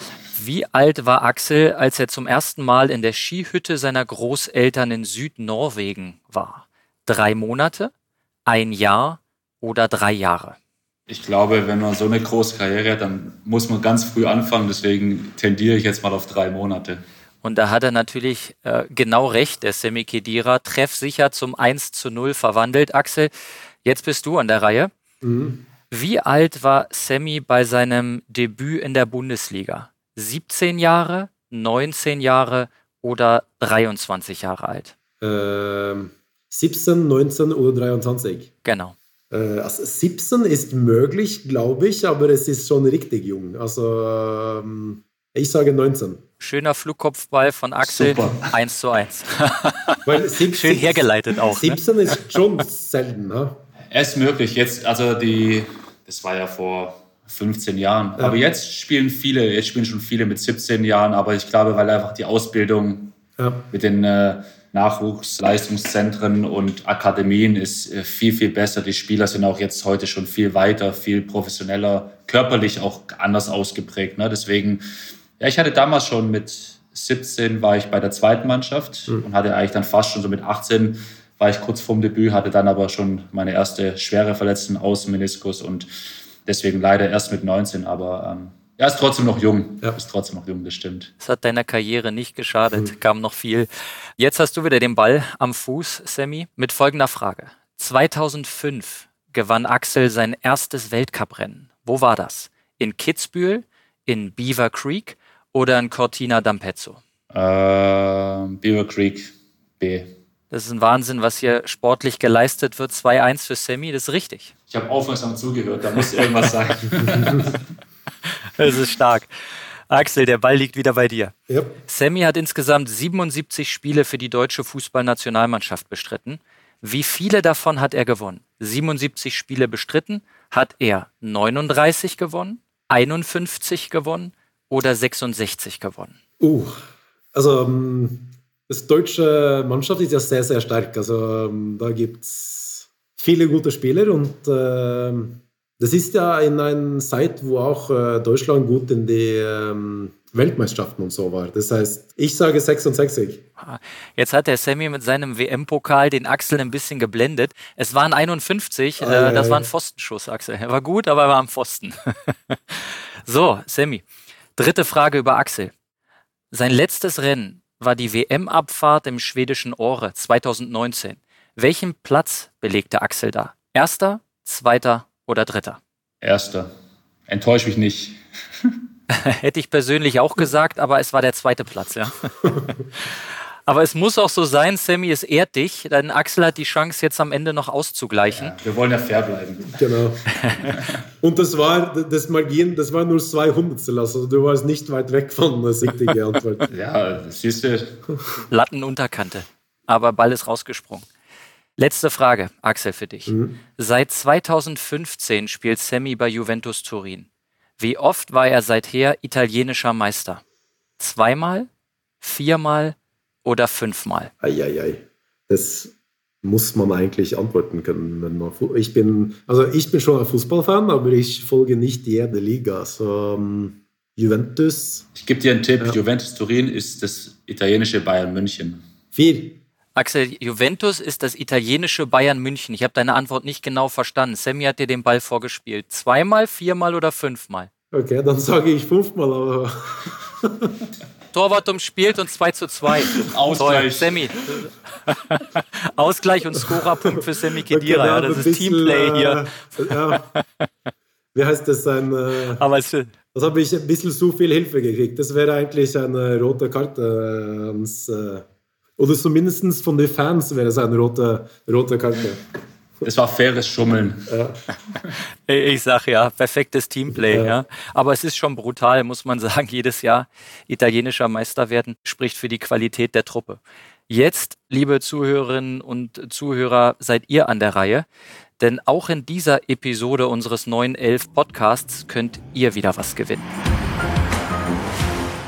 Wie alt war Axel, als er zum ersten Mal in der Skihütte seiner Großeltern in Südnorwegen war? Drei Monate, ein Jahr oder drei Jahre? Ich glaube, wenn man so eine große Karriere hat, dann muss man ganz früh anfangen. Deswegen tendiere ich jetzt mal auf drei Monate. Und da hat er natürlich äh, genau recht, der Semi Kedira, treffsicher zum 1 zu 0 verwandelt. Axel, jetzt bist du an der Reihe. Mhm. Wie alt war Semi bei seinem Debüt in der Bundesliga? 17 Jahre, 19 Jahre oder 23 Jahre alt? Ähm, 17, 19 oder 23? Genau. Äh, also 17 ist möglich, glaube ich, aber es ist schon richtig jung. Also ähm, ich sage 19. Schöner Flugkopfball von Axel. Super. 1 zu 1. Schön hergeleitet auch. 17 ne? ist schon selten. Ne? Es ist möglich. Jetzt, also die, das war ja vor 15 Jahren. Ja. Aber jetzt spielen viele, jetzt spielen schon viele mit 17 Jahren, aber ich glaube, weil einfach die Ausbildung ja. mit den äh, Nachwuchsleistungszentren und Akademien ist äh, viel, viel besser. Die Spieler sind auch jetzt heute schon viel weiter, viel professioneller, körperlich auch anders ausgeprägt. Ne? Deswegen ja, ich hatte damals schon mit 17 war ich bei der zweiten Mannschaft mhm. und hatte eigentlich dann fast schon so mit 18 war ich kurz vorm Debüt, hatte dann aber schon meine erste schwere Verletzung Außenmeniskus und deswegen leider erst mit 19, aber ähm, er ist trotzdem noch jung. Ja. Ist trotzdem noch jung, das stimmt. Das hat deiner Karriere nicht geschadet, mhm. kam noch viel. Jetzt hast du wieder den Ball am Fuß, Sammy, mit folgender Frage. 2005 gewann Axel sein erstes Weltcuprennen. Wo war das? In Kitzbühel, in Beaver Creek oder ein Cortina d'Ampezzo? Äh, Beaver Creek B. Das ist ein Wahnsinn, was hier sportlich geleistet wird. 2-1 für Sammy, das ist richtig. Ich habe aufmerksam zugehört, da muss irgendwas sein. das ist stark. Axel, der Ball liegt wieder bei dir. Ja. Sammy hat insgesamt 77 Spiele für die deutsche Fußballnationalmannschaft bestritten. Wie viele davon hat er gewonnen? 77 Spiele bestritten, hat er 39 gewonnen, 51 gewonnen, oder 66 gewonnen? Uh, also ähm, das deutsche Mannschaft ist ja sehr, sehr stark. Also ähm, da gibt es viele gute Spieler und ähm, das ist ja in einer Zeit, wo auch äh, Deutschland gut in die Weltmeisterschaften und so war. Das heißt, ich sage 66. Jetzt hat der Sammy mit seinem WM-Pokal den Axel ein bisschen geblendet. Es waren 51, ah, äh, das war ein Pfostenschuss, Axel. Er war gut, aber er war am Pfosten. so, Sammy, Dritte Frage über Axel. Sein letztes Rennen war die WM-Abfahrt im schwedischen Ore 2019. Welchen Platz belegte Axel da? Erster, zweiter oder dritter? Erster. Enttäusch mich nicht. Hätte ich persönlich auch gesagt, aber es war der zweite Platz, ja. Aber es muss auch so sein, Sammy, es ehrt dich, denn Axel hat die Chance, jetzt am Ende noch auszugleichen. Ja, wir wollen ja fair bleiben. Genau. Und das war, das Magien, das war nur zwei Hundertstel, also du warst nicht weit weg von der richtigen Antwort. ja, siehst du. Lattenunterkante. Aber Ball ist rausgesprungen. Letzte Frage, Axel, für dich. Mhm. Seit 2015 spielt Sammy bei Juventus Turin. Wie oft war er seither italienischer Meister? Zweimal? Viermal? oder fünfmal? Eieiei. Das muss man eigentlich antworten können. Wenn man, ich bin, also ich bin schon ein Fußballfan, aber ich folge nicht jede Liga. So, um, Juventus. Ich gebe dir einen Tipp. Ja. Juventus Turin ist das italienische Bayern München. Viel. Axel, Juventus ist das italienische Bayern München. Ich habe deine Antwort nicht genau verstanden. Sammy hat dir den Ball vorgespielt. Zweimal, viermal oder fünfmal? Okay, dann sage ich fünfmal, aber. Torwart umspielt und 2 zu 2. Ausgleich. Sammy. Ausgleich und Scorerpunkt für Sammy Kedira. Ja, das ist Teamplay hier. Äh, ja. wie heißt das, ein, äh, Aber es, das habe ich ein bisschen zu viel Hilfe gekriegt. Das wäre eigentlich eine rote Karte äh, ans, äh, oder zumindest von den Fans wäre es eine rote, rote Karte. Es war faires Schummeln. Ja. Ich sag ja, perfektes Teamplay. Ja. ja. Aber es ist schon brutal, muss man sagen, jedes Jahr italienischer Meister werden, spricht für die Qualität der Truppe. Jetzt, liebe Zuhörerinnen und Zuhörer, seid ihr an der Reihe. Denn auch in dieser Episode unseres neuen Elf Podcasts könnt ihr wieder was gewinnen.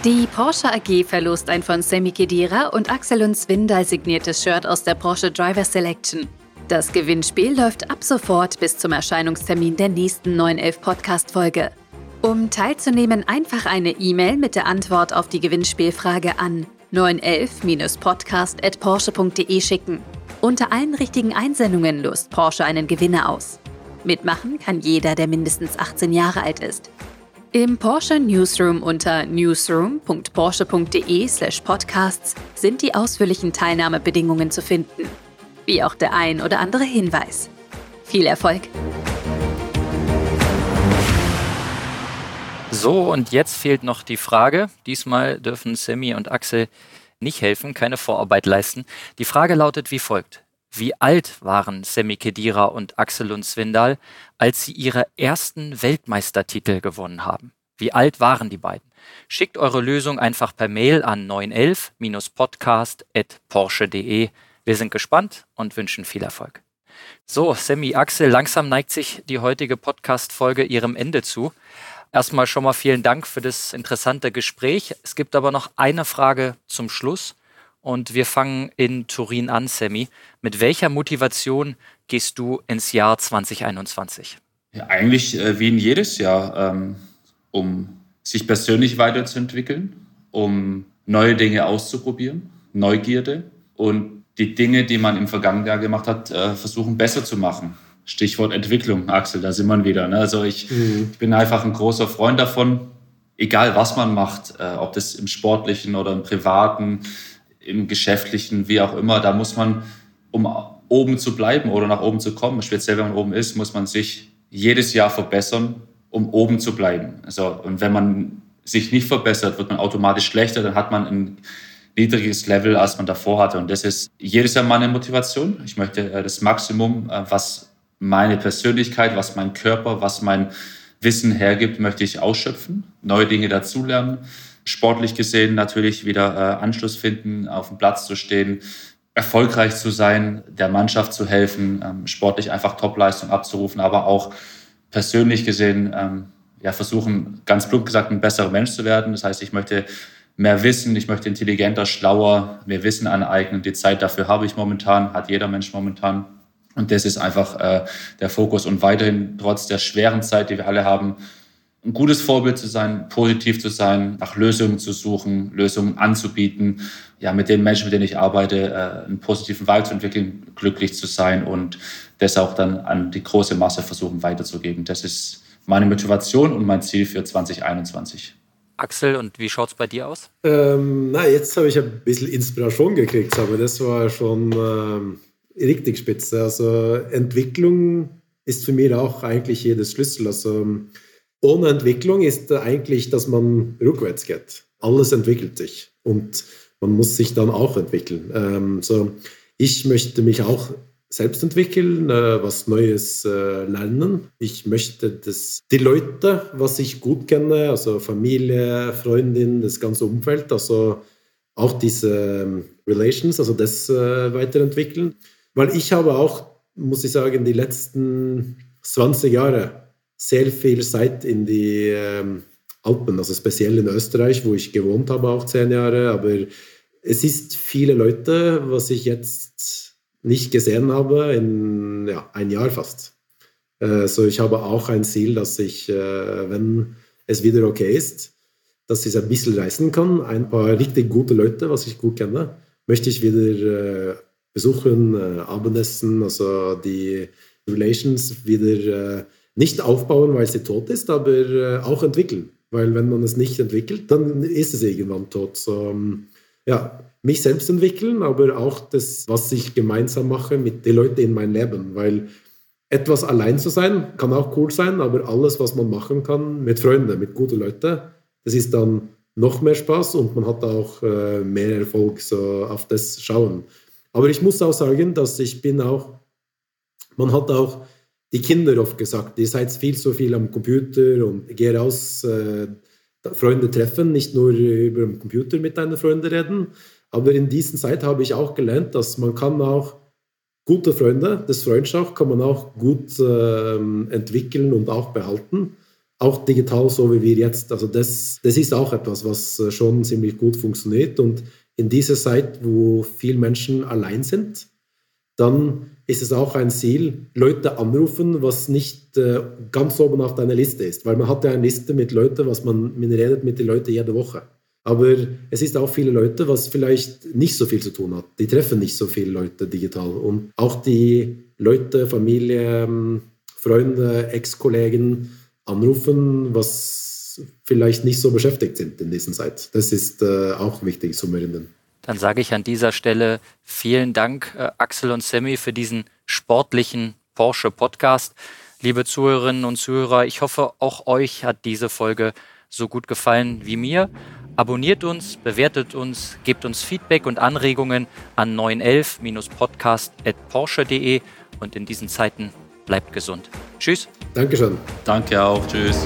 Die Porsche AG verlost ein von Sammy Kedira und Axel und Swindal signiertes Shirt aus der Porsche Driver Selection. Das Gewinnspiel läuft ab sofort bis zum Erscheinungstermin der nächsten 911 Podcast-Folge. Um teilzunehmen, einfach eine E-Mail mit der Antwort auf die Gewinnspielfrage an 911-podcast.porsche.de schicken. Unter allen richtigen Einsendungen lost Porsche einen Gewinner aus. Mitmachen kann jeder, der mindestens 18 Jahre alt ist. Im Porsche Newsroom unter newsroom.porsche.de/podcasts sind die ausführlichen Teilnahmebedingungen zu finden wie auch der ein oder andere Hinweis. Viel Erfolg! So, und jetzt fehlt noch die Frage. Diesmal dürfen Sammy und Axel nicht helfen, keine Vorarbeit leisten. Die Frage lautet wie folgt. Wie alt waren Sammy Kedira und Axel und Swindal, als sie ihre ersten Weltmeistertitel gewonnen haben? Wie alt waren die beiden? Schickt eure Lösung einfach per Mail an 911-podcast.porsche.de. Wir sind gespannt und wünschen viel Erfolg. So, Sammy, Axel, langsam neigt sich die heutige Podcast-Folge ihrem Ende zu. Erstmal schon mal vielen Dank für das interessante Gespräch. Es gibt aber noch eine Frage zum Schluss und wir fangen in Turin an, Sammy. Mit welcher Motivation gehst du ins Jahr 2021? Ja, eigentlich äh, wie in jedes Jahr, ähm, um sich persönlich weiterzuentwickeln, um neue Dinge auszuprobieren, Neugierde und die Dinge, die man im vergangenen Jahr gemacht hat, äh, versuchen besser zu machen. Stichwort Entwicklung, Axel, da sind wir wieder. Ne? Also ich, mhm. ich, bin einfach ein großer Freund davon, egal was man macht, äh, ob das im sportlichen oder im privaten, im geschäftlichen, wie auch immer, da muss man, um oben zu bleiben oder nach oben zu kommen, speziell wenn man oben ist, muss man sich jedes Jahr verbessern, um oben zu bleiben. Also, und wenn man sich nicht verbessert, wird man automatisch schlechter, dann hat man ein niedriges Level, als man davor hatte. Und das ist jedes Jahr meine Motivation. Ich möchte äh, das Maximum, äh, was meine Persönlichkeit, was mein Körper, was mein Wissen hergibt, möchte ich ausschöpfen, neue Dinge dazulernen. Sportlich gesehen natürlich wieder äh, Anschluss finden, auf dem Platz zu stehen, erfolgreich zu sein, der Mannschaft zu helfen, ähm, sportlich einfach Topleistung abzurufen, aber auch persönlich gesehen ähm, ja, versuchen, ganz plump gesagt, ein besserer Mensch zu werden. Das heißt, ich möchte mehr Wissen, ich möchte intelligenter, schlauer, mehr Wissen aneignen. Die Zeit dafür habe ich momentan, hat jeder Mensch momentan. Und das ist einfach äh, der Fokus. Und weiterhin, trotz der schweren Zeit, die wir alle haben, ein gutes Vorbild zu sein, positiv zu sein, nach Lösungen zu suchen, Lösungen anzubieten, ja, mit den Menschen, mit denen ich arbeite, äh, einen positiven Vibe zu entwickeln, glücklich zu sein und das auch dann an die große Masse versuchen weiterzugeben. Das ist meine Motivation und mein Ziel für 2021. Axel, und wie schaut es bei dir aus? Ähm, na, jetzt habe ich ein bisschen Inspiration gekriegt, aber das war schon ähm, richtig spitze. Also Entwicklung ist für mich auch eigentlich jedes Schlüssel. Also ohne Entwicklung ist eigentlich, dass man rückwärts geht. Alles entwickelt sich und man muss sich dann auch entwickeln. Ähm, so, ich möchte mich auch selbst entwickeln, äh, was Neues äh, lernen. Ich möchte, dass die Leute, was ich gut kenne, also Familie, Freundin, das ganze Umfeld, also auch diese ähm, Relations, also das äh, weiterentwickeln. Weil ich habe auch, muss ich sagen, die letzten 20 Jahre sehr viel Zeit in die ähm, Alpen, also speziell in Österreich, wo ich gewohnt habe, auch zehn Jahre. Aber es ist viele Leute, was ich jetzt nicht gesehen habe in ja, ein Jahr fast. Äh, so ich habe auch ein Ziel, dass ich, äh, wenn es wieder okay ist, dass ich ein bisschen reisen kann. Ein paar richtig gute Leute, was ich gut kenne, möchte ich wieder äh, besuchen, äh, Abendessen, also die Relations wieder äh, nicht aufbauen, weil sie tot ist, aber äh, auch entwickeln. Weil wenn man es nicht entwickelt, dann ist es irgendwann tot. So, ähm, ja, mich selbst entwickeln, aber auch das, was ich gemeinsam mache mit den Leuten in meinem Leben, weil etwas allein zu sein, kann auch cool sein, aber alles, was man machen kann mit Freunden, mit guten Leuten, das ist dann noch mehr Spaß und man hat auch äh, mehr Erfolg so auf das Schauen. Aber ich muss auch sagen, dass ich bin auch, man hat auch die Kinder oft gesagt, ihr seid viel zu viel am Computer und geh raus, äh, Freunde treffen, nicht nur über den Computer mit deinen Freunden reden. Aber in dieser Zeit habe ich auch gelernt, dass man kann auch gute Freunde, das Freundschaft kann man auch gut äh, entwickeln und auch behalten. Auch digital, so wie wir jetzt. Also das, das ist auch etwas, was äh, schon ziemlich gut funktioniert. Und in dieser Zeit, wo viele Menschen allein sind, dann ist es auch ein Ziel, Leute anrufen, was nicht äh, ganz oben auf deiner Liste ist. Weil man hat ja eine Liste mit Leuten, was man, man redet mit den Leuten jede Woche. Aber es ist auch viele Leute, was vielleicht nicht so viel zu tun hat. Die treffen nicht so viele Leute digital. Und auch die Leute, Familie, ähm, Freunde, Ex-Kollegen anrufen, was vielleicht nicht so beschäftigt sind in dieser Zeit. Das ist äh, auch wichtig zu erinnern. Dann sage ich an dieser Stelle vielen Dank, äh, Axel und Sammy, für diesen sportlichen Porsche Podcast. Liebe Zuhörerinnen und Zuhörer, ich hoffe, auch euch hat diese Folge so gut gefallen wie mir. Abonniert uns, bewertet uns, gebt uns Feedback und Anregungen an 911-podcast.porsche.de und in diesen Zeiten bleibt gesund. Tschüss. Dankeschön. Danke auch. Tschüss.